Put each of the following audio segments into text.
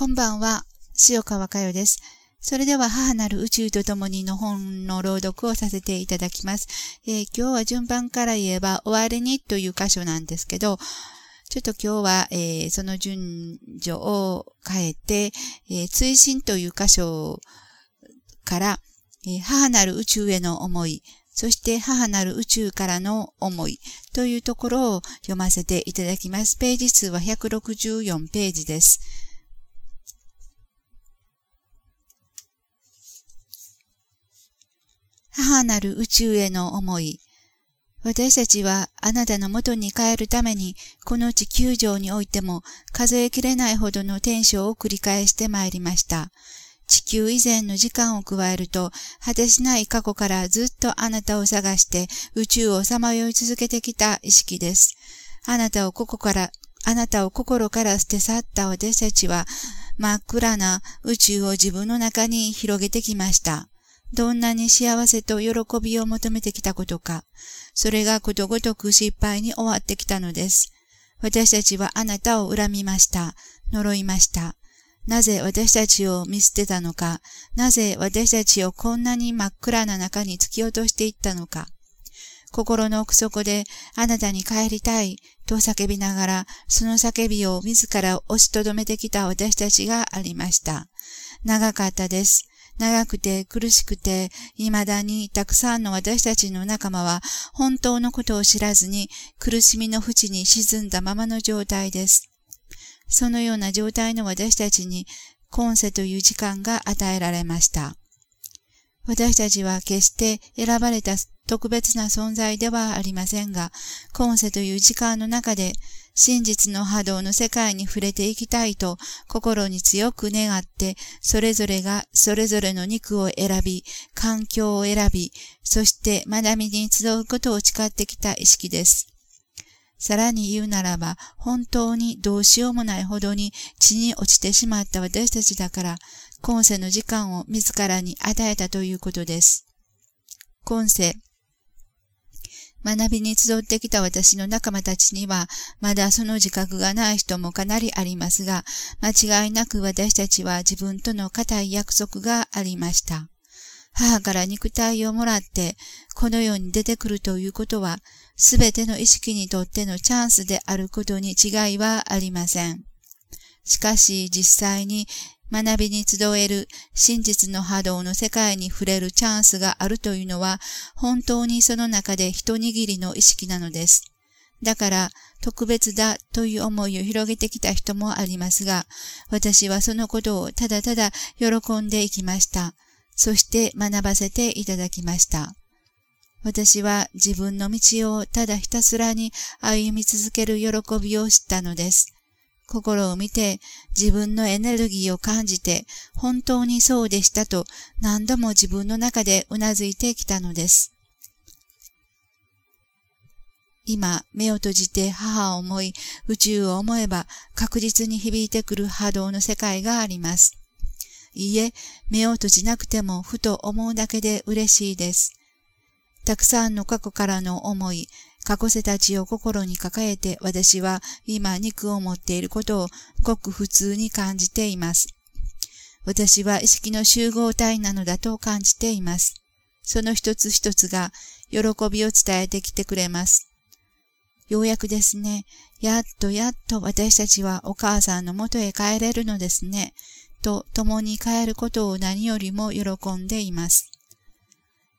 こんばんは、塩川佳代です。それでは母なる宇宙と共にの本の朗読をさせていただきます。えー、今日は順番から言えば終わりにという箇所なんですけど、ちょっと今日は、えー、その順序を変えて、えー、追伸という箇所から、え母なる宇宙への思い、そして母なる宇宙からの思いというところを読ませていただきます。ページ数は164ページです。母なる宇宙への思い。私たちはあなたの元に帰るために、この地球上においても数えきれないほどの転生を繰り返してまいりました。地球以前の時間を加えると、果てしない過去からずっとあなたを探して宇宙をさまよい続けてきた意識です。あなたをここから、あなたを心から捨て去った私たちは、真っ暗な宇宙を自分の中に広げてきました。どんなに幸せと喜びを求めてきたことか、それがことごとく失敗に終わってきたのです。私たちはあなたを恨みました。呪いました。なぜ私たちを見捨てたのか、なぜ私たちをこんなに真っ暗な中に突き落としていったのか。心の奥底であなたに帰りたいと叫びながら、その叫びを自ら押しとどめてきた私たちがありました。長かったです。長くて苦しくて、未だにたくさんの私たちの仲間は本当のことを知らずに苦しみの淵に沈んだままの状態です。そのような状態の私たちに今世という時間が与えられました。私たちは決して選ばれた特別な存在ではありませんが、今世という時間の中で真実の波動の世界に触れていきたいと心に強く願って、それぞれがそれぞれの肉を選び、環境を選び、そして学びに集うことを誓ってきた意識です。さらに言うならば、本当にどうしようもないほどに地に落ちてしまった私たちだから、今世の時間を自らに与えたということです。今世、学びに集ってきた私の仲間たちには、まだその自覚がない人もかなりありますが、間違いなく私たちは自分との固い約束がありました。母から肉体をもらって、この世に出てくるということは、すべての意識にとってのチャンスであることに違いはありません。しかし実際に学びに集える真実の波動の世界に触れるチャンスがあるというのは本当にその中で一握りの意識なのです。だから特別だという思いを広げてきた人もありますが、私はそのことをただただ喜んでいきました。そして学ばせていただきました。私は自分の道をただひたすらに歩み続ける喜びを知ったのです。心を見て自分のエネルギーを感じて本当にそうでしたと何度も自分の中でうなずいてきたのです。今、目を閉じて母を思い、宇宙を思えば確実に響いてくる波動の世界があります。いいえ、目を閉じなくてもふと思うだけで嬉しいです。たくさんの過去からの思い、過去世たちを心に抱えて私は今肉を持っていることをごく普通に感じています。私は意識の集合体なのだと感じています。その一つ一つが喜びを伝えてきてくれます。ようやくですね、やっとやっと私たちはお母さんの元へ帰れるのですね、と共に帰ることを何よりも喜んでいます。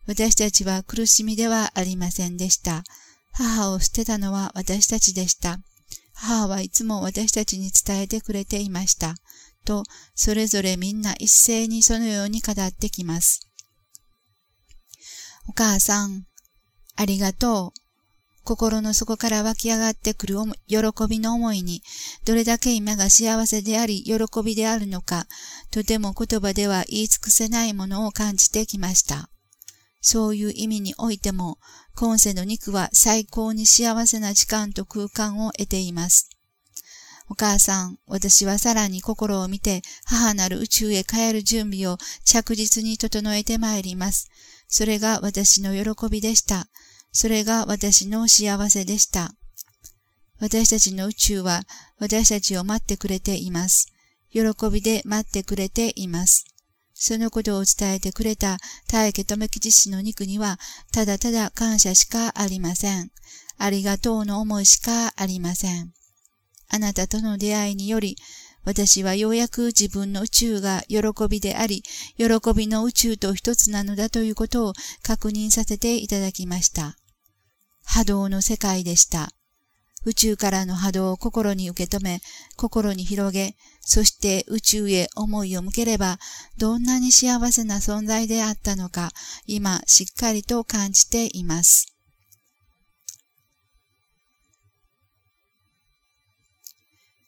私たちは苦しみではありませんでした。母を捨てたのは私たちでした。母はいつも私たちに伝えてくれていました。と、それぞれみんな一斉にそのように語ってきます。お母さん、ありがとう。心の底から湧き上がってくる喜びの思いに、どれだけ今が幸せであり、喜びであるのか、とても言葉では言い尽くせないものを感じてきました。そういう意味においても、今世の肉は最高に幸せな時間と空間を得ています。お母さん、私はさらに心を見て、母なる宇宙へ帰る準備を着実に整えてまいります。それが私の喜びでした。それが私の幸せでした。私たちの宇宙は私たちを待ってくれています。喜びで待ってくれています。そのことを伝えてくれた大家留吉氏の肉には、ただただ感謝しかありません。ありがとうの思いしかありません。あなたとの出会いにより、私はようやく自分の宇宙が喜びであり、喜びの宇宙と一つなのだということを確認させていただきました。波動の世界でした。宇宙からの波動を心に受け止め、心に広げ、そして宇宙へ思いを向ければ、どんなに幸せな存在であったのか、今しっかりと感じています。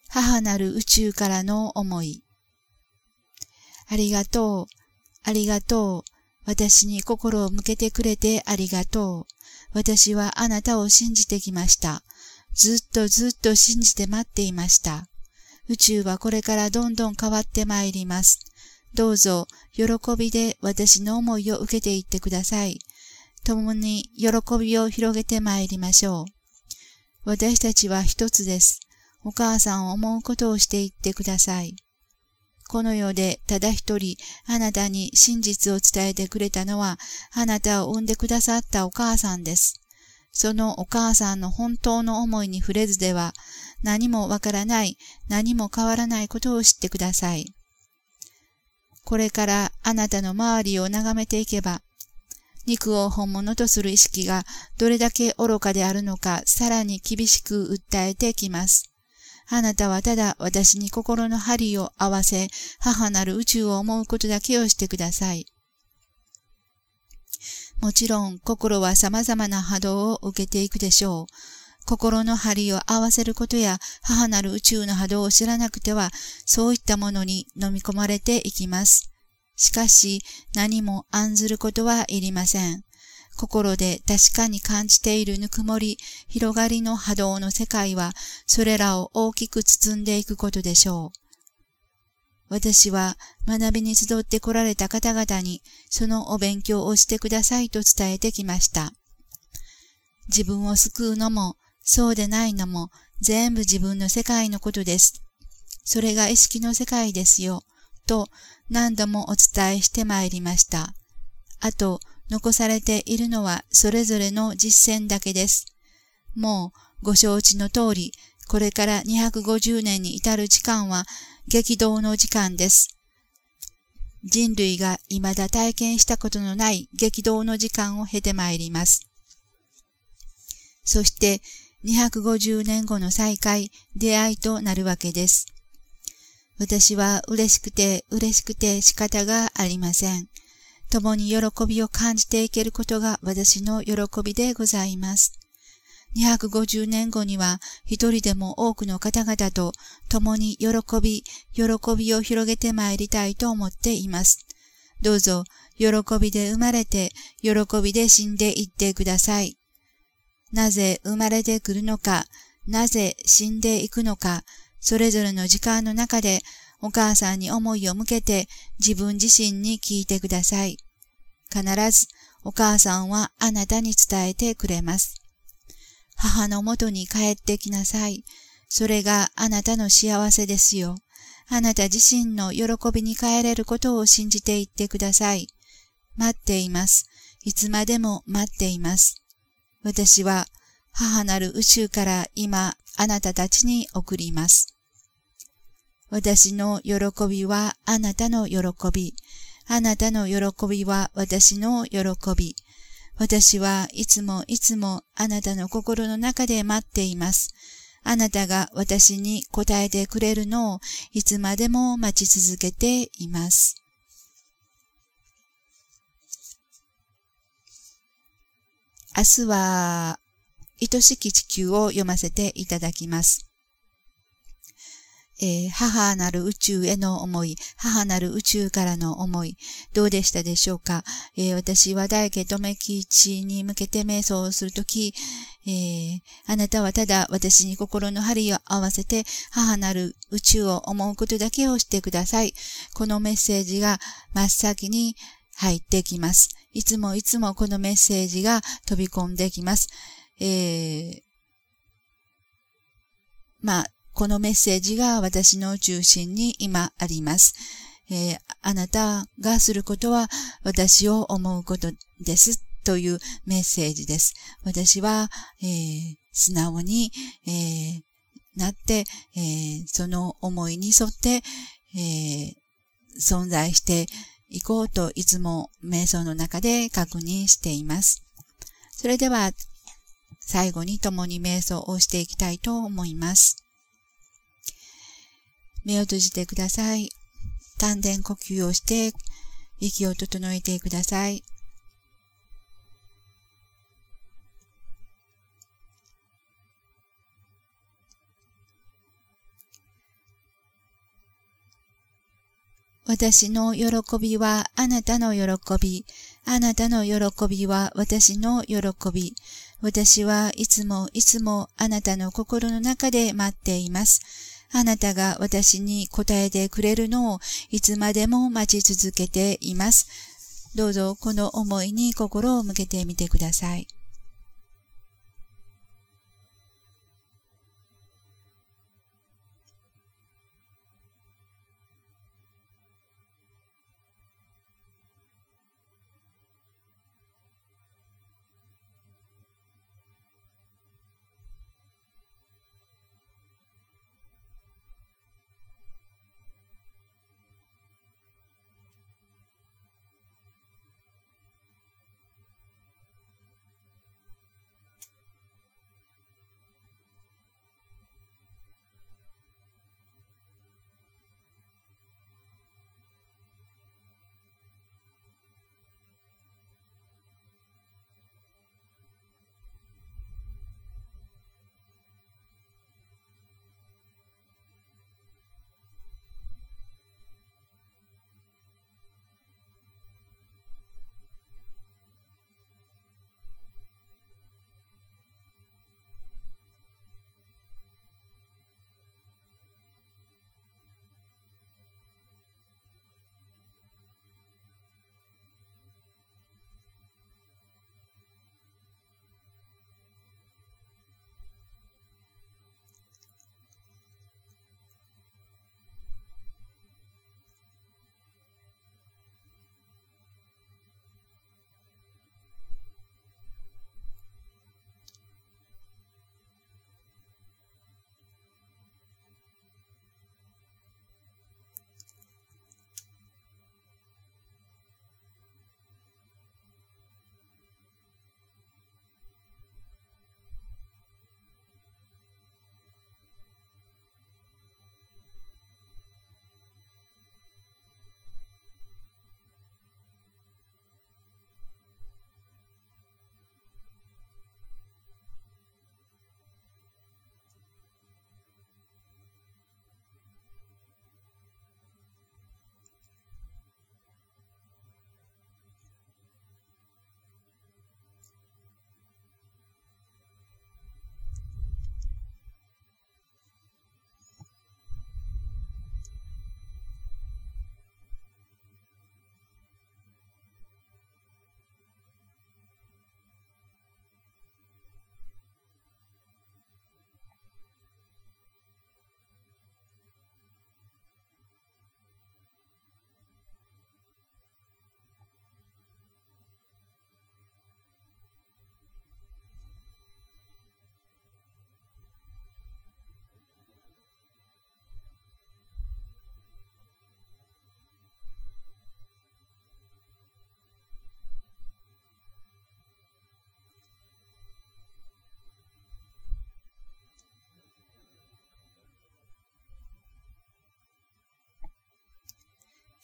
母なる宇宙からの思い。ありがとう、ありがとう、私に心を向けてくれてありがとう。私はあなたを信じてきました。ずっとずっと信じて待っていました。宇宙はこれからどんどん変わってまいります。どうぞ、喜びで私の思いを受けていってください。共に喜びを広げてまいりましょう。私たちは一つです。お母さんを思うことをしていってください。この世でただ一人あなたに真実を伝えてくれたのはあなたを産んでくださったお母さんです。そのお母さんの本当の思いに触れずでは、何もわからない、何も変わらないことを知ってください。これからあなたの周りを眺めていけば、肉を本物とする意識がどれだけ愚かであるのかさらに厳しく訴えてきます。あなたはただ私に心の針を合わせ、母なる宇宙を思うことだけをしてください。もちろん心は様々な波動を受けていくでしょう。心の針を合わせることや母なる宇宙の波動を知らなくては、そういったものに飲み込まれていきます。しかし、何も案ずることはいりません。心で確かに感じているぬくもり、広がりの波動の世界は、それらを大きく包んでいくことでしょう。私は学びに集って来られた方々にそのお勉強をしてくださいと伝えてきました。自分を救うのも、そうでないのも、全部自分の世界のことです。それが意識の世界ですよ、と何度もお伝えしてまいりました。あと、残されているのはそれぞれの実践だけです。もうご承知の通り、これから250年に至る時間は激動の時間です。人類が未だ体験したことのない激動の時間を経てまいります。そして250年後の再会、出会いとなるわけです。私は嬉しくて嬉しくて仕方がありません。共に喜びを感じていけることが私の喜びでございます。250年後には一人でも多くの方々と共に喜び、喜びを広げてまいりたいと思っています。どうぞ、喜びで生まれて、喜びで死んでいってください。なぜ生まれてくるのか、なぜ死んでいくのか、それぞれの時間の中でお母さんに思いを向けて自分自身に聞いてください。必ずお母さんはあなたに伝えてくれます。母のもとに帰ってきなさい。それがあなたの幸せですよ。あなた自身の喜びに帰れることを信じていってください。待っています。いつまでも待っています。私は母なる宇宙から今あなたたちに送ります。私の喜びはあなたの喜び。あなたの喜びは私の喜び。私はいつもいつもあなたの心の中で待っています。あなたが私に答えてくれるのをいつまでも待ち続けています。明日は、愛しき地球を読ませていただきます。えー、母なる宇宙への思い、母なる宇宙からの思い、どうでしたでしょうか、えー、私は大家留吉に向けて瞑想をするとき、えー、あなたはただ私に心の針を合わせて母なる宇宙を思うことだけをしてください。このメッセージが真っ先に入ってきます。いつもいつもこのメッセージが飛び込んできます。えー、まあ、このメッセージが私の中心に今あります。えー、あなたがすることは私を思うことですというメッセージです。私は、えー、素直に、えー、なって、えー、その思いに沿って、え存在していこうといつも瞑想の中で確認しています。それでは最後に共に瞑想をしていきたいと思います。目を閉じてください。丹田呼吸をして息を整えてください。私の喜びはあなたの喜び。あなたの喜びは私の喜び。私はいつもいつもあなたの心の中で待っています。あなたが私に答えてくれるのをいつまでも待ち続けています。どうぞこの思いに心を向けてみてください。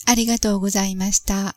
ありがとうございました。